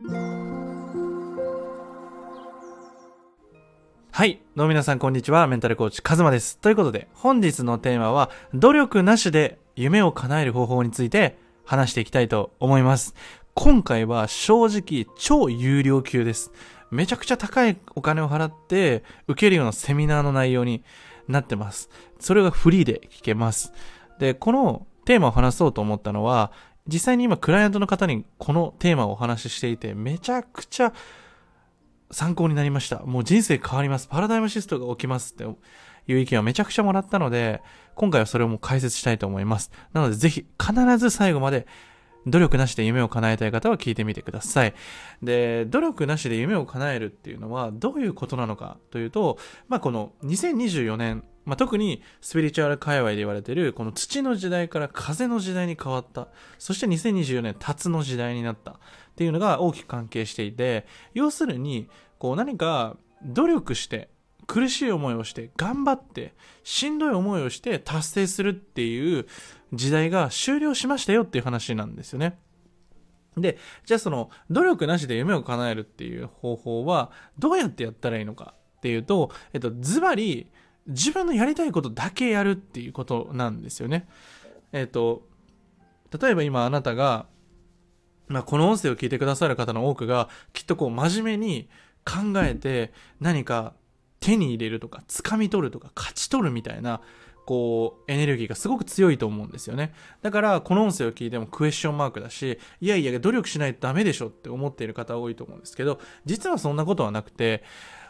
はい。どうも皆さんこんにちは。メンタルコーチ、カズマです。ということで、本日のテーマは、努力なしで夢を叶える方法について話していきたいと思います。今回は正直超有料級です。めちゃくちゃ高いお金を払って受けるようなセミナーの内容になってます。それがフリーで聞けます。で、このテーマを話そうと思ったのは、実際に今クライアントの方にこのテーマをお話ししていて、めちゃくちゃ参考になりました。もう人生変わります。パラダイムシフトが起きますっていう意見をめちゃくちゃもらったので、今回はそれをもう解説したいと思います。なのでぜひ必ず最後まで努力なしで夢を叶えたい方は聞いてみてください。で、努力なしで夢を叶えるっていうのはどういうことなのかというと、まあこの2024年、まあ、特にスピリチュアル界隈で言われてるこの土の時代から風の時代に変わったそして2024年辰の時代になったっていうのが大きく関係していて要するにこう何か努力して苦しい思いをして頑張ってしんどい思いをして達成するっていう時代が終了しましたよっていう話なんですよね。で、じゃあその努力なしで夢を叶えるっていう方法はどうやってやったらいいのかっていうと、えっと、ズバリ自分のやりたいことだけやるっていうことなんですよね。えっ、ー、と、例えば今あなたが、まあ、この音声を聞いてくださる方の多くが、きっとこう真面目に考えて何か手に入れるとか、掴み取るとか、勝ち取るみたいな、こう、エネルギーがすごく強いと思うんですよね。だから、この音声を聞いてもクエスチョンマークだし、いやいや、努力しないとダメでしょって思っている方多いと思うんですけど、実はそんなことはなくて、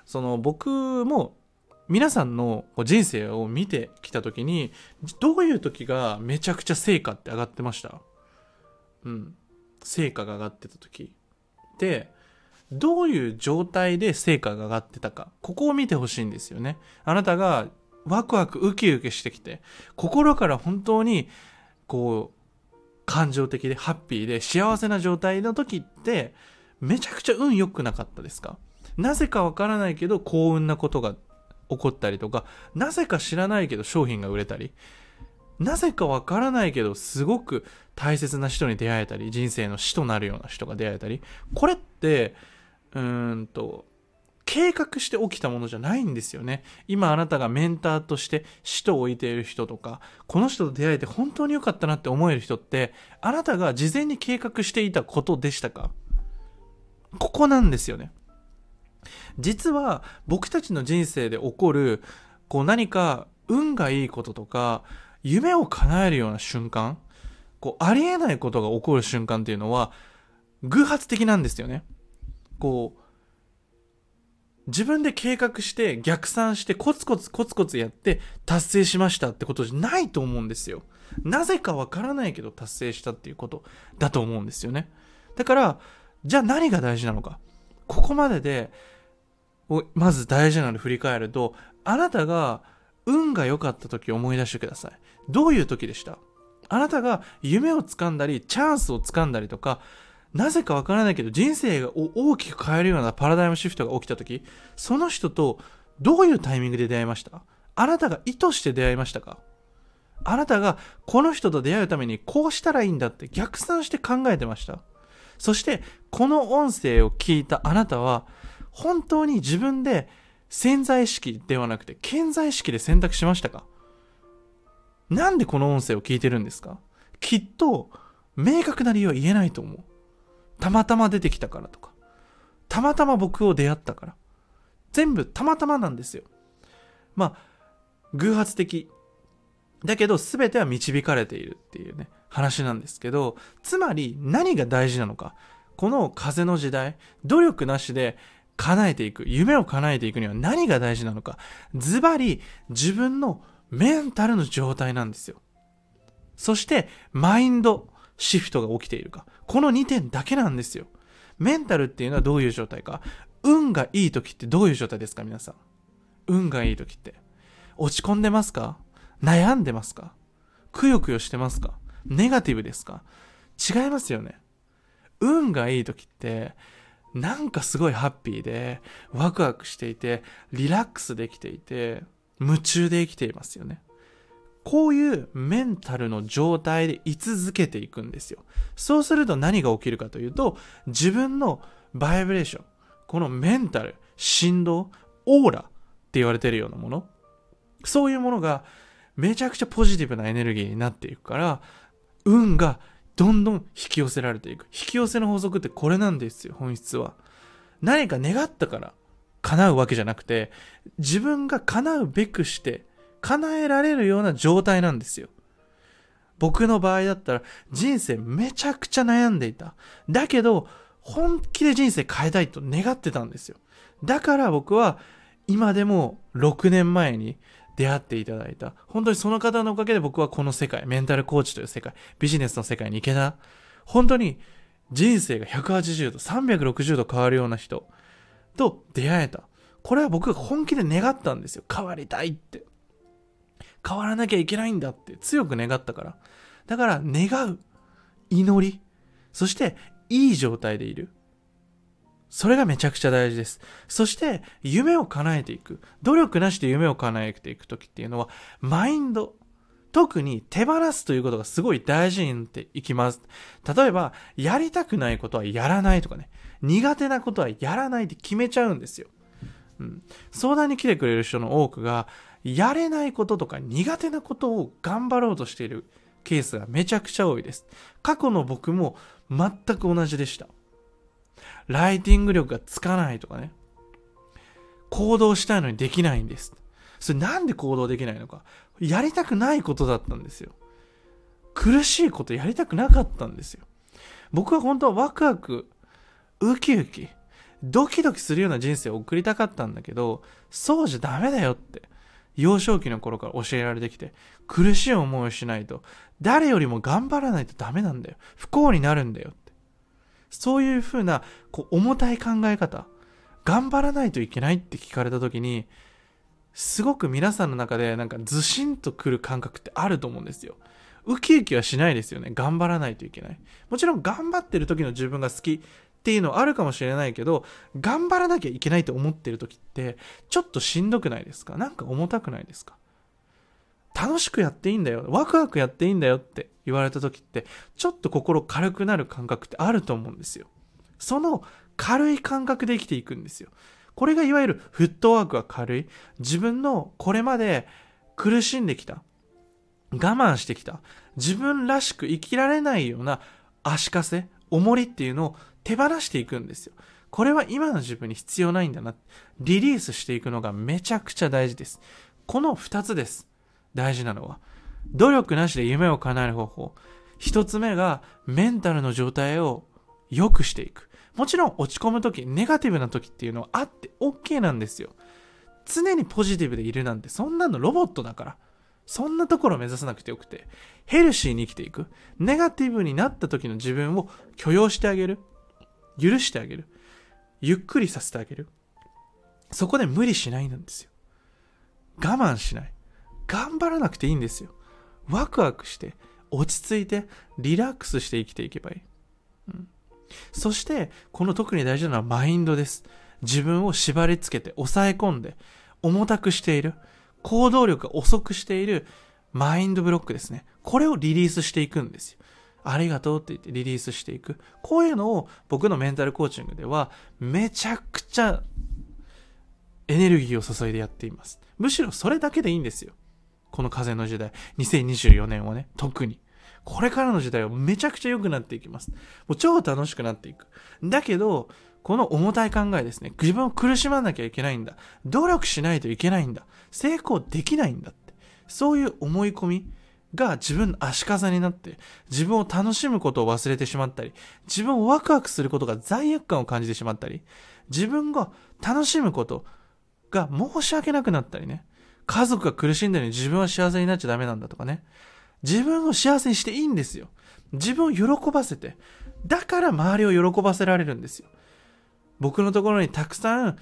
その僕も皆さんの人生を見てきた時に、どういう時がめちゃくちゃ成果って上がってました？うん。成果が上がってた時。で、どういう状態で成果が上がってたか。ここを見てほしいんですよね。あなたがワクワクウキウキしてきて、心から本当に、こう、感情的でハッピーで幸せな状態の時って、めちゃくちゃ運良くなかったですか？なぜかわからないけど幸運なことが起こったりとか、なぜか知らないけど商品が売れたり、なぜかわからないけどすごく大切な人に出会えたり、人生の死となるような人が出会えたり、これって、うーんと、計画して起きたものじゃないんですよね。今あなたがメンターとして死と置いている人とか、この人と出会えて本当に良かったなって思える人って、あなたが事前に計画していたことでしたか？ここなんですよね。実は僕たちの人生で起こる、こう何か運がいいこととか、夢を叶えるような瞬間、こうありえないことが起こる瞬間っていうのは、偶発的なんですよね。こう、自分で計画して逆算してコツコツコツコツやって達成しましたってことじゃないと思うんですよ。なぜかわからないけど達成したっていうことだと思うんですよね。だから、じゃあ何が大事なのか。ここまででまず大事なので振り返ると、あなたが運が良かった時思い出してください。どういう時でした？あなたが夢をつかんだり、チャンスをつかんだりとか、なぜかわからないけど人生が大きく変えるようなパラダイムシフトが起きた時、その人とどういうタイミングで出会いました？あなたが意図して出会いましたか？あなたがこの人と出会うためにこうしたらいいんだって逆算して考えてました？そしてこの音声を聞いたあなたは本当に自分で潜在意識ではなくて潜在意識で選択しましたか？なんでこの音声を聞いてるんですか？きっと明確な理由は言えないと思う。たまたま出てきたからとか、たまたま僕を出会ったから。全部たまたまなんですよ。まあ、偶発的。だけど全ては導かれているっていうね、話なんですけど、つまり何が大事なのか。この風の時代、努力なしで叶えていく、夢を叶えていくには何が大事なのか。ズバリ自分のメンタルの状態なんですよ。そして、マインドシフトが起きているか。この2点だけなんですよ。メンタルっていうのはどういう状態か。運がいい時ってどういう状態ですか皆さん。運がいい時って。落ち込んでますか？悩んでますか？くよくよしてますか？ネガティブですか？違いますよね。運がいい時って、なんかすごいハッピーで、ワクワクしていて、リラックスできていて、夢中で生きていますよね。こういうメンタルの状態で居続けていくんですよ。そうすると何が起きるかというと、自分のバイブレーション、このメンタル、振動、オーラって言われてるようなもの、そういうものがめちゃくちゃポジティブなエネルギーになっていくから、運がどんどん引き寄せられていく。引き寄せの法則ってこれなんですよ、本質は。何か願ったから叶うわけじゃなくて、自分が叶うべくして叶えられるような状態なんですよ。僕の場合だったら人生めちゃくちゃ悩んでいた。だけど、本気で人生変えたいと願ってたんですよ。だから僕は今でも6年前に出会っていただいた。本当にその方のおかげで僕はこの世界、メンタルコーチという世界、ビジネスの世界に行けた。本当に人生が180度、360度変わるような人と出会えた。これは僕が本気で願ったんですよ。変わりたいって。変わらなきゃいけないんだって強く願ったから。だから願う、祈り、そしていい状態でいる。それがめちゃくちゃ大事です。そして、夢を叶えていく。努力なしで夢を叶えていくときっていうのは、マインド。特に手放すということがすごい大事になっていきます。例えば、やりたくないことはやらないとかね。苦手なことはやらないって決めちゃうんですよ。うん。相談に来てくれる人の多くが、やれないこととか苦手なことを頑張ろうとしているケースがめちゃくちゃ多いです。過去の僕も全く同じでした。ライティング力がつかないとかね。行動したいのにできないんです。それなんで行動できないのか。やりたくないことだったんですよ。苦しいことやりたくなかったんですよ。僕は本当はワクワク、ウキウキ、ドキドキするような人生を送りたかったんだけど、そうじゃダメだよって。幼少期の頃から教えられてきて、苦しい思いをしないと、誰よりも頑張らないとダメなんだよ。不幸になるんだよ。そういうふうな、こう、重たい考え方、頑張らないといけないって聞かれた時に、すごく皆さんの中でなんかずしんとくる感覚ってあると思うんですよ。ウキウキはしないですよね。頑張らないといけない。もちろん頑張ってる時の自分が好きっていうのはあるかもしれないけど、頑張らなきゃいけないと思ってる時って、ちょっとしんどくないですか？なんか重たくないですか？楽しくやっていいんだよ。ワクワクやっていいんだよって言われた時って、ちょっと心軽くなる感覚ってあると思うんですよ。その軽い感覚で生きていくんですよ。これがいわゆるフットワークが軽い。自分のこれまで苦しんできた。我慢してきた。自分らしく生きられないような足かせ、重りっていうのを手放していくんですよ。これは今の自分に必要ないんだな。リリースしていくのがめちゃくちゃ大事です。この二つです。大事なのは。努力なしで夢を叶える方法。一つ目がメンタルの状態を良くしていく。もちろん落ち込む時、ネガティブな時っていうのはあって OK なんですよ。常にポジティブでいるなんてそんなのロボットだから。そんなところを目指さなくてよくて、ヘルシーに生きていく。ネガティブになった時の自分を許容してあげる。許してあげる。ゆっくりさせてあげる。そこで無理しないなんですよ。我慢しない。頑張らなくていいんですよ。ワクワクして、落ち着いて、リラックスして生きていけばいい。うん、そして、この特に大事なのはマインドです。自分を縛り付けて、抑え込んで、重たくしている。行動力が遅くしているマインドブロックですね。これをリリースしていくんですよ。ありがとうって言ってリリースしていく。こういうのを僕のメンタルコーチングではめちゃくちゃエネルギーを注いでやっています。むしろそれだけでいいんですよ。この風の時代。2024年はね、特に。これからの時代はめちゃくちゃ良くなっていきます。もう超楽しくなっていく。だけど、この重たい考えですね。自分を苦しまなきゃいけないんだ。努力しないといけないんだ。成功できないんだって。そういう思い込みが自分の足かせになって、自分を楽しむことを忘れてしまったり、自分をワクワクすることが罪悪感を感じてしまったり、自分が楽しむことが申し訳なくなったりね。家族が苦しんでるのに自分は幸せになっちゃダメなんだとかね。自分を幸せにしていいんですよ。自分を喜ばせて。だから周りを喜ばせられるんですよ。僕のところにたくさん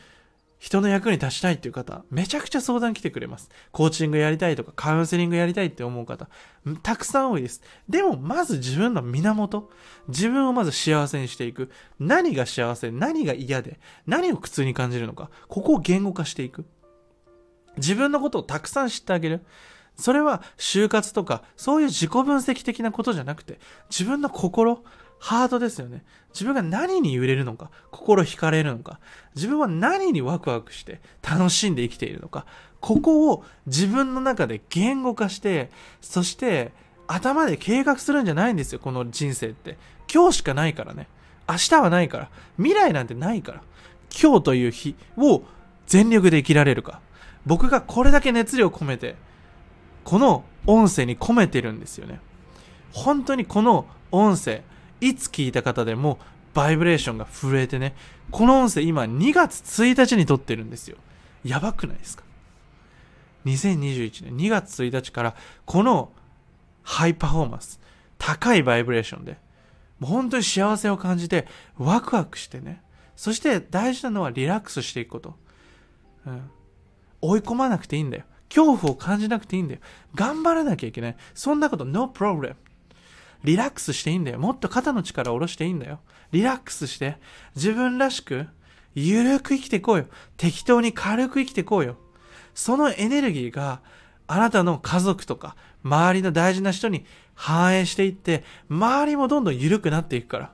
人の役に立ちたいっていう方、めちゃくちゃ相談来てくれます。コーチングやりたいとか、カウンセリングやりたいって思う方、たくさん多いです。でも、まず自分の源、自分をまず幸せにしていく。何が幸せ、何が嫌で、何を苦痛に感じるのか、ここを言語化していく。自分のことをたくさん知ってあげる。それは就活とか、そういう自己分析的なことじゃなくて、自分の心、ハートですよね。自分が何に揺れるのか、心惹かれるのか、自分は何にワクワクして楽しんで生きているのか、ここを自分の中で言語化して、そして頭で計画するんじゃないんですよ、この人生って。今日しかないからね。明日はないから。未来なんてないから。今日という日を全力で生きられるか。僕がこれだけ熱量込めて、この音声に込めてるんですよね。本当にこの音声、いつ聞いた方でもバイブレーションが震えてね、この音声今2月1日に撮ってるんですよ。やばくないですか ?2021 年2月1日からこのハイパフォーマンス、高いバイブレーションで、もう本当に幸せを感じてワクワクしてね、そして大事なのはリラックスしていくこと。うん。追い込まなくていいんだよ。恐怖を感じなくていいんだよ。頑張らなきゃいけない。そんなこと、no problem。リラックスしていいんだよ。もっと肩の力を下ろしていいんだよ。リラックスして、自分らしく、ゆるく生きていこうよ。適当に軽く生きていこうよ。そのエネルギーが、あなたの家族とか、周りの大事な人に反映していって、周りもどんどん緩くなっていくから。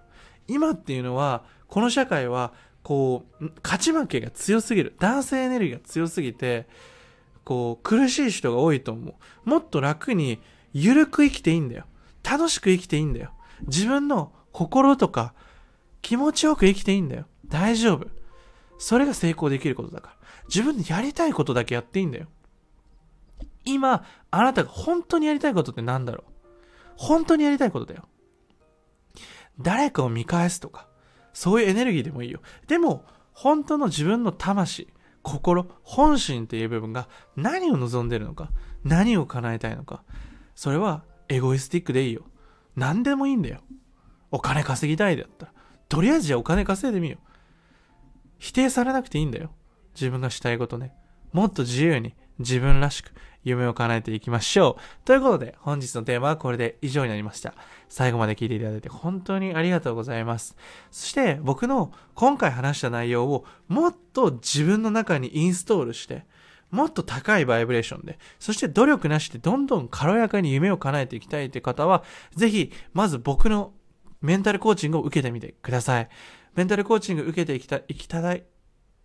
今っていうのは、この社会は、こう、勝ち負けが強すぎる。男性エネルギーが強すぎて、こう、苦しい人が多いと思う。もっと楽に、ゆるく生きていいんだよ。楽しく生きていいんだよ。自分の心とか、気持ちよく生きていいんだよ。大丈夫。それが成功できることだから。自分でやりたいことだけやっていいんだよ。今、あなたが本当にやりたいことって何だろう本当にやりたいことだよ。誰かを見返すとか、そういうエネルギーでもいいよ。でも、本当の自分の魂、心、本心っていう部分が何を望んでるのか、何を叶えたいのか、それはエゴイスティックでいいよ。何でもいいんだよ。お金稼ぎたいだったら。とりあえずじゃあお金稼いでみよう。否定されなくていいんだよ。自分がしたいことね。もっと自由に自分らしく夢を叶えていきましょう。ということで、本日のテーマはこれで以上になりました。最後まで聞いていただいて本当にありがとうございます。そして、僕の今回話した内容をもっと自分の中にインストールして、もっと高いバイブレーションで、そして努力なしでどんどん軽やかに夢を叶えていきたいという方は、ぜひ、まず僕のメンタルコーチングを受けてみてください。メンタルコーチング受けていきたい、いきたい、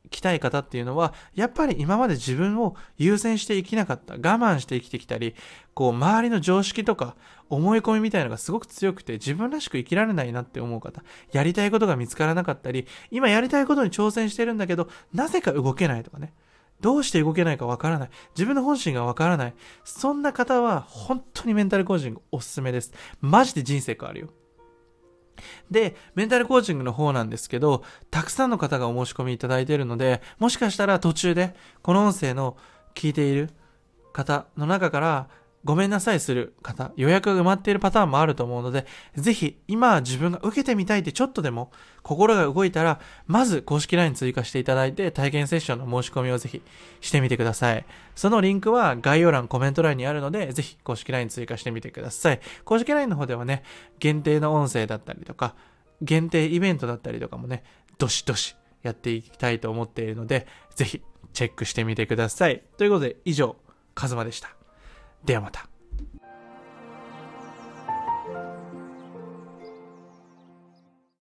きたい方っていうのは、やっぱり今まで自分を優先して生きなかった、我慢して生きてきたり、こう、周りの常識とか、思い込みみたいのがすごく強くて、自分らしく生きられないなって思う方、やりたいことが見つからなかったり、今やりたいことに挑戦してるんだけど、なぜか動けないとかね。どうして動けないかわからない。自分の本心がわからない。そんな方は、本当にメンタルコーチングおすすめです。マジで人生変わるよ。で、メンタルコーチングの方なんですけど、たくさんの方がお申し込みいただいているので、もしかしたら途中で、この音声の聞いている方の中から、ごめんなさいする方、予約が埋まっているパターンもあると思うので、ぜひ今自分が受けてみたいってちょっとでも心が動いたら、まず公式 LINE 追加していただいて体験セッションの申し込みをぜひしてみてください。そのリンクは概要欄、コメント欄にあるので、ぜひ公式 LINE 追加してみてください。公式 LINE の方ではね、限定の音声だったりとか、限定イベントだったりとかもね、どしどしやっていきたいと思っているので、ぜひチェックしてみてください。ということで以上、カズマでした。ではまた。